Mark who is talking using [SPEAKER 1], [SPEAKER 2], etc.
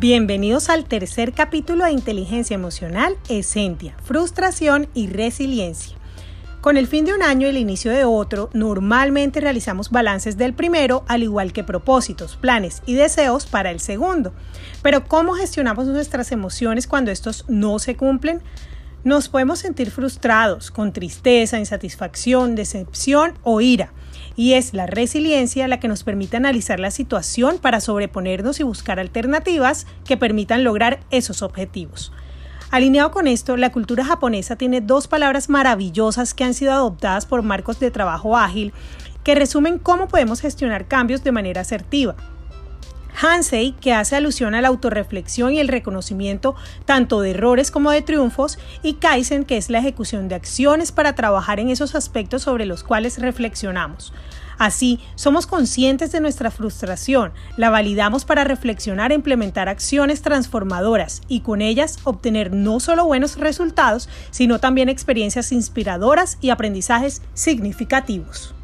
[SPEAKER 1] Bienvenidos al tercer capítulo de Inteligencia Emocional, Esentia, Frustración y Resiliencia. Con el fin de un año y el inicio de otro, normalmente realizamos balances del primero, al igual que propósitos, planes y deseos para el segundo. Pero ¿cómo gestionamos nuestras emociones cuando estos no se cumplen? Nos podemos sentir frustrados, con tristeza, insatisfacción, decepción o ira y es la resiliencia la que nos permite analizar la situación para sobreponernos y buscar alternativas que permitan lograr esos objetivos. Alineado con esto, la cultura japonesa tiene dos palabras maravillosas que han sido adoptadas por marcos de trabajo ágil que resumen cómo podemos gestionar cambios de manera asertiva. Hansei, que hace alusión a la autorreflexión y el reconocimiento tanto de errores como de triunfos, y Kaizen, que es la ejecución de acciones para trabajar en esos aspectos sobre los cuales reflexionamos. Así, somos conscientes de nuestra frustración, la validamos para reflexionar e implementar acciones transformadoras y con ellas obtener no solo buenos resultados, sino también experiencias inspiradoras y aprendizajes significativos.